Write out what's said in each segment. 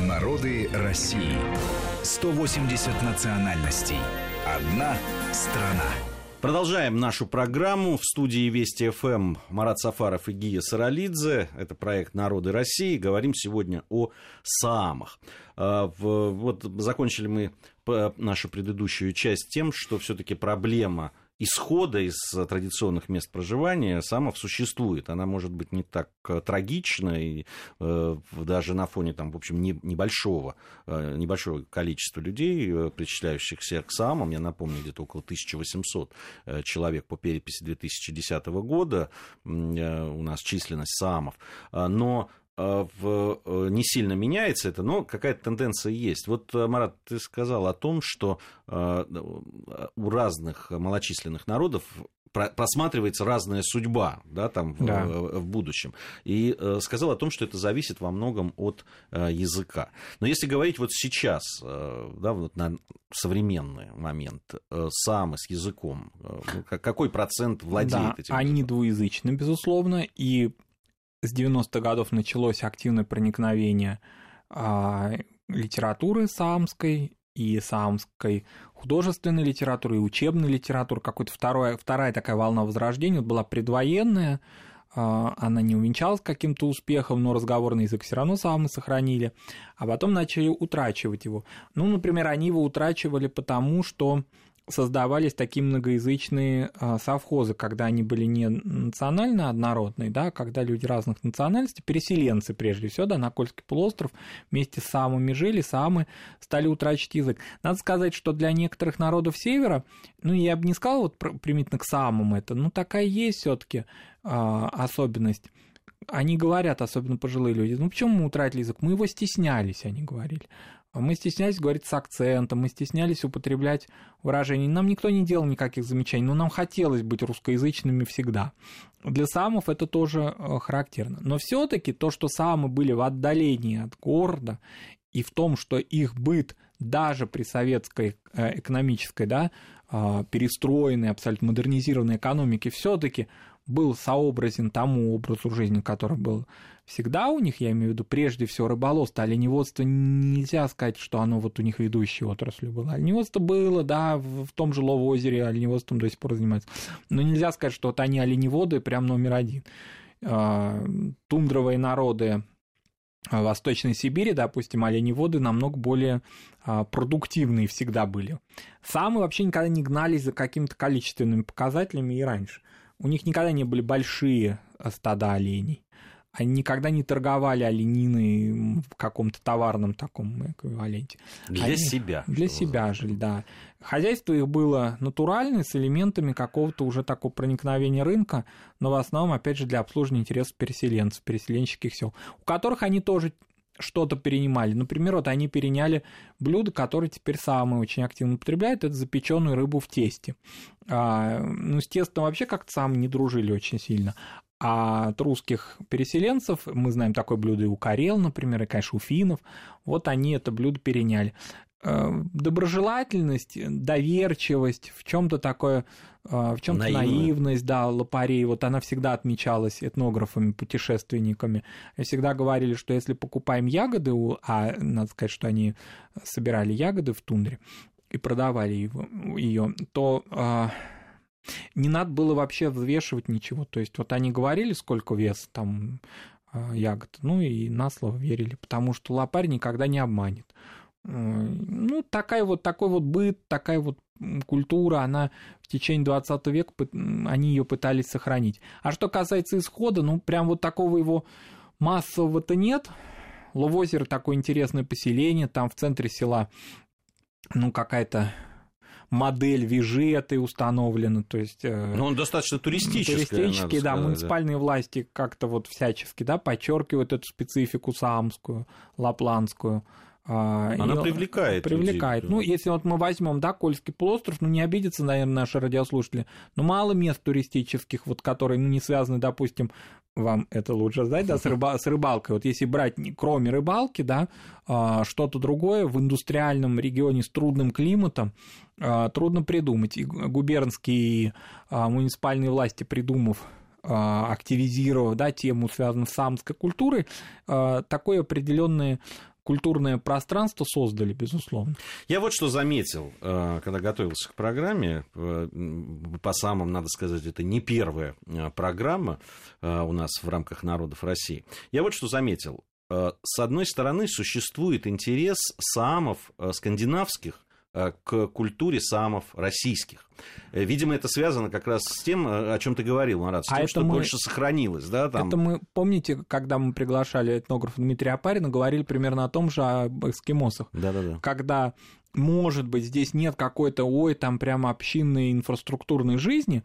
Народы России. 180 национальностей. Одна страна. Продолжаем нашу программу. В студии Вести ФМ Марат Сафаров и Гия Саралидзе. Это проект «Народы России». Говорим сегодня о Саамах. А, вот закончили мы нашу предыдущую часть тем, что все-таки проблема исхода из традиционных мест проживания самов существует. Она может быть не так э, трагична, и э, даже на фоне там, в общем, не, небольшого, э, небольшого количества людей, э, причисляющихся к самам. Я напомню, где-то около 1800 э, человек по переписи 2010 года э, у нас численность самов. Но в, э, не сильно меняется это, но какая-то тенденция есть. Вот, э, Марат, ты сказал о том, что э, у разных малочисленных народов просматривается разная судьба да, там, да. В, в будущем. И сказал о том, что это зависит во многом от языка. Но если говорить вот сейчас, да, вот на современный момент, самый с языком, какой процент владеет да, этим? Они языком? двуязычны, безусловно, и с 90-х годов началось активное проникновение а, литературы саамской и саамской художественной литературы и учебной литературы. Какой-то вторая, вторая такая волна возрождения вот была предвоенная, а, она не увенчалась каким-то успехом, но разговорный язык все равно самы сохранили, а потом начали утрачивать его. Ну, например, они его утрачивали потому, что создавались такие многоязычные а, совхозы, когда они были не национально однородные, да, а когда люди разных национальностей, переселенцы прежде всего, да, на Кольский полуостров вместе с самыми жили, самы стали утрачивать язык. Надо сказать, что для некоторых народов Севера, ну, я бы не сказал вот примитивно к самым это, но такая есть все таки а, особенность они говорят, особенно пожилые люди, ну почему мы утратили язык? Мы его стеснялись, они говорили. Мы стеснялись говорить с акцентом, мы стеснялись употреблять выражения. Нам никто не делал никаких замечаний, но нам хотелось быть русскоязычными всегда. Для самов это тоже э, характерно. Но все таки то, что самы были в отдалении от города, и в том, что их быт даже при советской э, экономической, да, а, перестроенной, абсолютно модернизированной экономике, все-таки был сообразен тому образу жизни, который был всегда у них, я имею в виду прежде всего рыболовство, оленеводство нельзя сказать, что оно вот у них ведущей отраслью было. Оленеводство было, да, в том же Ловозере оленеводством до сих пор занимаются. Но нельзя сказать, что вот они оленеводы прям номер один. А, тундровые народы Восточной Сибири, допустим, оленеводы намного более а, продуктивные всегда были. Самые вообще никогда не гнались за какими-то количественными показателями и раньше. У них никогда не были большие стада оленей они никогда не торговали олениной в каком-то товарном таком эквиваленте. Для они, себя. Для себя жили, да. Хозяйство их было натуральное, с элементами какого-то уже такого проникновения рынка, но в основном, опять же, для обслуживания интересов переселенцев, переселенческих сел, у которых они тоже что-то перенимали. Например, вот они переняли блюдо, которое теперь самые очень активно употребляют, это запеченную рыбу в тесте. А, ну, с тестом вообще как-то сам не дружили очень сильно. А от русских переселенцев, мы знаем такое блюдо и у Карел, например, и, конечно, у финнов, вот они это блюдо переняли. Э, доброжелательность, доверчивость, в чем-то такое, э, в чем-то наивность, да, лопарей, вот она всегда отмечалась этнографами, путешественниками. И всегда говорили, что если покупаем ягоды, а надо сказать, что они собирали ягоды в тундре и продавали ее, то э, не надо было вообще взвешивать ничего. То есть вот они говорили, сколько вес там а, ягод, ну и на слово верили, потому что лопарь никогда не обманет. Ну, такая вот, такой вот быт, такая вот культура, она в течение 20 века, они ее пытались сохранить. А что касается исхода, ну, прям вот такого его массового-то нет. Ловозеро такое интересное поселение, там в центре села, ну, какая-то модель вижеты установлена, то есть... Э, Но он достаточно туристический. Туристический, да, сказать, муниципальные да. власти как-то вот всячески, да, подчеркивают эту специфику самскую, лапландскую. А, Она и привлекает. Привлекает. Людей. Ну, если вот мы возьмем, да, Кольский полуостров, ну, не обидятся, наверное, наши радиослушатели, но мало мест туристических, вот, которые, ну, не связаны, допустим, вам это лучше знать, да, с, рыба, с рыбалкой. Вот если брать, кроме рыбалки, да, а, что-то другое в индустриальном регионе с трудным климатом, а, трудно придумать. И губернские муниципальные власти, придумав активизировав да, тему, связанную с самской культурой, такое определенное культурное пространство создали, безусловно. Я вот что заметил, э, когда готовился к программе. Э, по самым, надо сказать, это не первая э, программа у нас в рамках народов России. Я вот что заметил. С одной стороны, существует интерес самов скандинавских к культуре самов российских. Э, видимо, это связано как раз с тем, э, о чем ты говорил, Марат, с а тем, что мы... больше сохранилось. Да, там... Это мы, помните, когда мы приглашали этнографа Дмитрия Апарина, говорили примерно о том же об эскимосах. Да-да-да. Когда, может быть, здесь нет какой-то, ой, там прямо общинной инфраструктурной жизни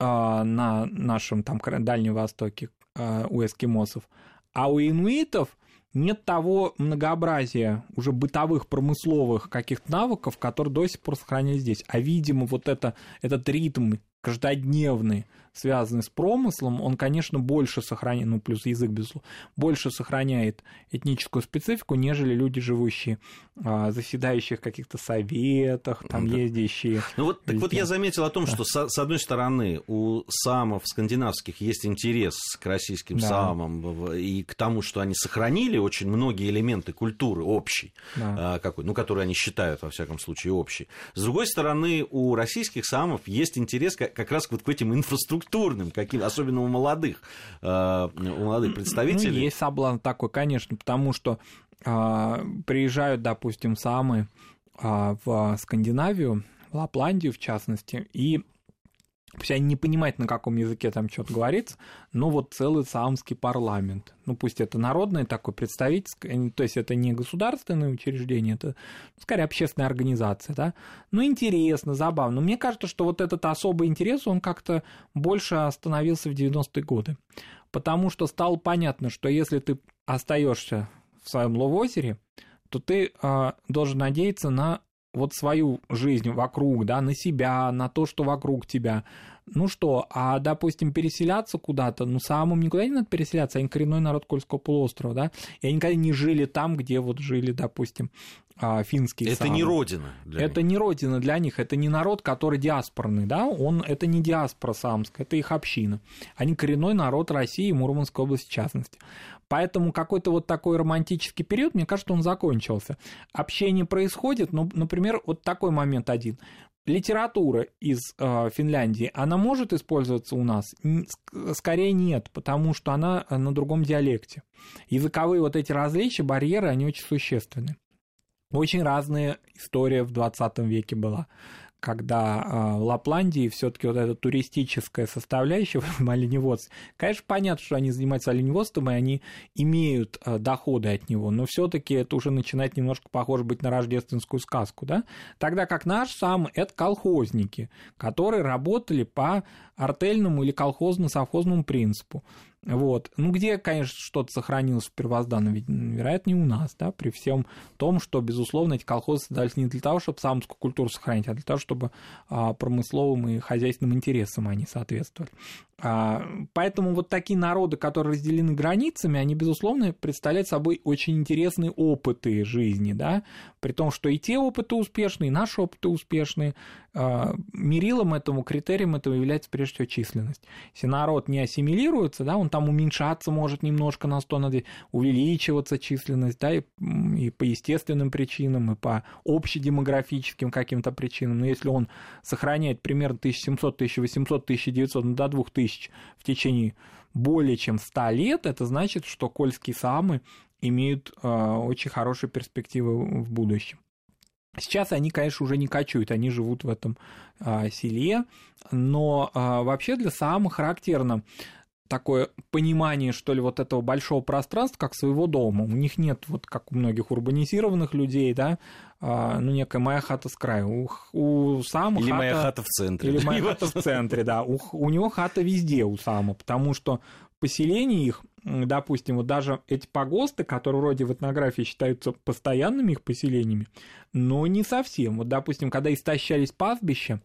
э, на нашем там Дальнем Востоке э, у эскимосов, а у инуитов – нет того многообразия уже бытовых, промысловых каких-то навыков, которые до сих пор сохранились здесь. А, видимо, вот это, этот ритм каждодневный, связанный с промыслом, он, конечно, больше сохраняет, ну, плюс язык, безусловно, больше сохраняет этническую специфику, нежели люди, живущие, а, заседающие в каких-то советах, там, да. ездящие. Ну, вот, так вот я заметил о том, да. что, с, с одной стороны, у самов скандинавских есть интерес к российским да. самам и к тому, что они сохранили очень многие элементы культуры общей, да. а, какой, ну, которые они считают, во всяком случае, общей. С другой стороны, у российских самов есть интерес как раз вот к этим инфраструктурным, каким, особенно у молодых, э, у молодых представителей. Ну, есть соблазн такой, конечно, потому что э, приезжают, допустим, самые э, в Скандинавию, в Лапландию в частности, и Пусть они не понимают, на каком языке там что-то говорится, но вот целый саамский парламент. Ну, пусть это народное такое представительское, то есть это не государственное учреждение, это, скорее, общественная организация, да. Ну, интересно, забавно. Мне кажется, что вот этот особый интерес, он как-то больше остановился в 90-е годы. Потому что стало понятно, что если ты остаешься в своем ловозере, то ты э, должен надеяться на вот свою жизнь вокруг, да, на себя, на то, что вокруг тебя. Ну что, а, допустим, переселяться куда-то, ну, самым никуда не надо переселяться, они коренной народ Кольского полуострова, да, и они никогда не жили там, где вот жили, допустим, а, финские Это самы. не родина для Это них. не родина для них, это не народ, который диаспорный, да, он, это не диаспора самская, это их община. Они коренной народ России и Мурманской области в частности. Поэтому какой-то вот такой романтический период, мне кажется, он закончился. Общение происходит, ну, например, вот такой момент один. Литература из э, Финляндии, она может использоваться у нас? Скорее нет, потому что она на другом диалекте. Языковые вот эти различия, барьеры, они очень существенны. Очень разная история в 20 веке была когда в Лапландии все-таки вот эта туристическая составляющая в оленеводстве, конечно, понятно, что они занимаются оленеводством, и они имеют э, доходы от него, но все-таки это уже начинает немножко похоже быть на рождественскую сказку, да? Тогда как наш сам это колхозники, которые работали по артельному или колхозно-совхозному принципу. Вот. Ну, где, конечно, что-то сохранилось в первозданном виде? Вероятно, не у нас, да, при всем том, что, безусловно, эти колхозы создались не для того, чтобы самскую культуру сохранить, а для того, чтобы а, промысловым и хозяйственным интересам они соответствовали. А, поэтому вот такие народы, которые разделены границами, они, безусловно, представляют собой очень интересные опыты жизни, да, при том, что и те опыты успешные, и наши опыты успешные. А, мерилом этому, критерием этого является прежде всего численность. Если народ не ассимилируется, да, он там уменьшаться может немножко на 100, на 2, увеличиваться численность, да, и, и по естественным причинам, и по общедемографическим каким-то причинам, но если он сохраняет примерно 1700, 1800, 1900, ну, до 2000 тысяч в течение более чем 100 лет, это значит, что кольские самы имеют э, очень хорошие перспективы в будущем. Сейчас они, конечно, уже не кочуют, они живут в этом э, селе, но э, вообще для самых характерно такое понимание, что ли, вот этого большого пространства, как своего дома. У них нет, вот как у многих урбанизированных людей, да, а, ну, некая моя хата с краю. У, у Сама Или хата... моя хата в центре. Или моя хата в центре, да. У, у него хата везде у Сама, потому что поселение их, допустим, вот даже эти погосты, которые вроде в этнографии считаются постоянными их поселениями, но не совсем. Вот, допустим, когда истощались пастбища,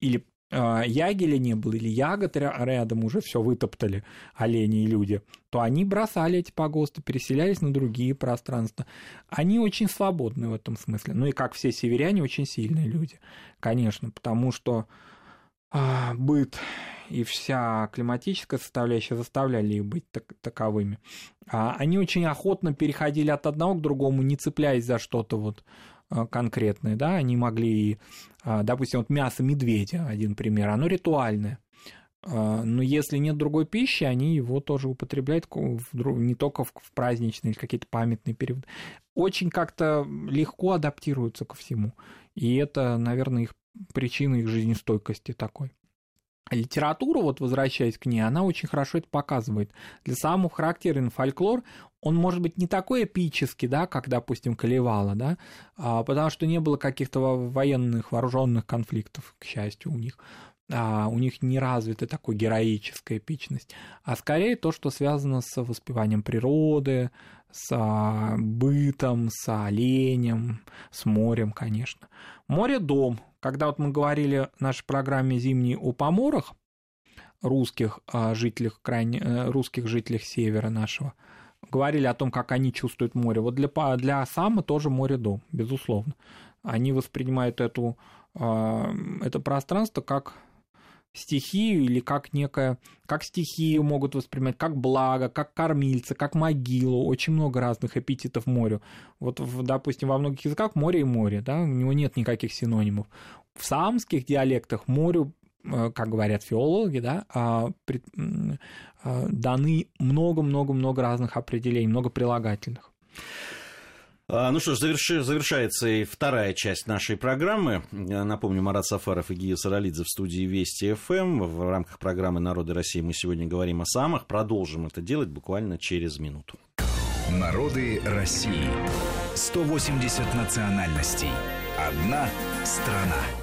или ягеля не было, или ягод рядом уже все вытоптали олени и люди, то они бросали эти погосты, переселялись на другие пространства. Они очень свободны в этом смысле. Ну и как все северяне, очень сильные люди, конечно, потому что а, быт и вся климатическая составляющая заставляли их быть так, таковыми. А они очень охотно переходили от одного к другому, не цепляясь за что-то вот а, конкретное, да, они могли, а, допустим, вот мясо медведя, один пример, оно ритуальное, а, но если нет другой пищи, они его тоже употребляют не только в праздничные или какие-то памятные периоды. Очень как-то легко адаптируются ко всему. И это, наверное, их причина их жизнестойкости такой. Литература, вот возвращаясь к ней, она очень хорошо это показывает. Для самого характерен фольклор, он может быть не такой эпический, да, как, допустим, Калевала, да, а, потому что не было каких-то военных вооруженных конфликтов, к счастью, у них а, у них не развита такой героическая эпичность, а скорее то, что связано с воспеванием природы, с а, бытом, с оленем, с морем, конечно. Море – дом. Когда вот мы говорили в нашей программе «Зимней» о поморах, русских а, жителях, крайне, э, русских жителях севера нашего, говорили о том, как они чувствуют море. Вот для, для Сама тоже море дом, безусловно. Они воспринимают эту, это пространство как стихию или как некое, как стихию могут воспринимать, как благо, как кормильца, как могилу, очень много разных эпитетов морю. Вот, допустим, во многих языках море и море, да, у него нет никаких синонимов. В самских диалектах морю э, как говорят филологи, да, а, а, даны много-много-много разных определений, много прилагательных. А, ну что ж, заверши, завершается и вторая часть нашей программы. Напомню, Марат Сафаров и Гия Саралидзе в студии Вести ФМ. В рамках программы «Народы России» мы сегодня говорим о самых. Продолжим это делать буквально через минуту. Народы России. 180 национальностей. Одна страна.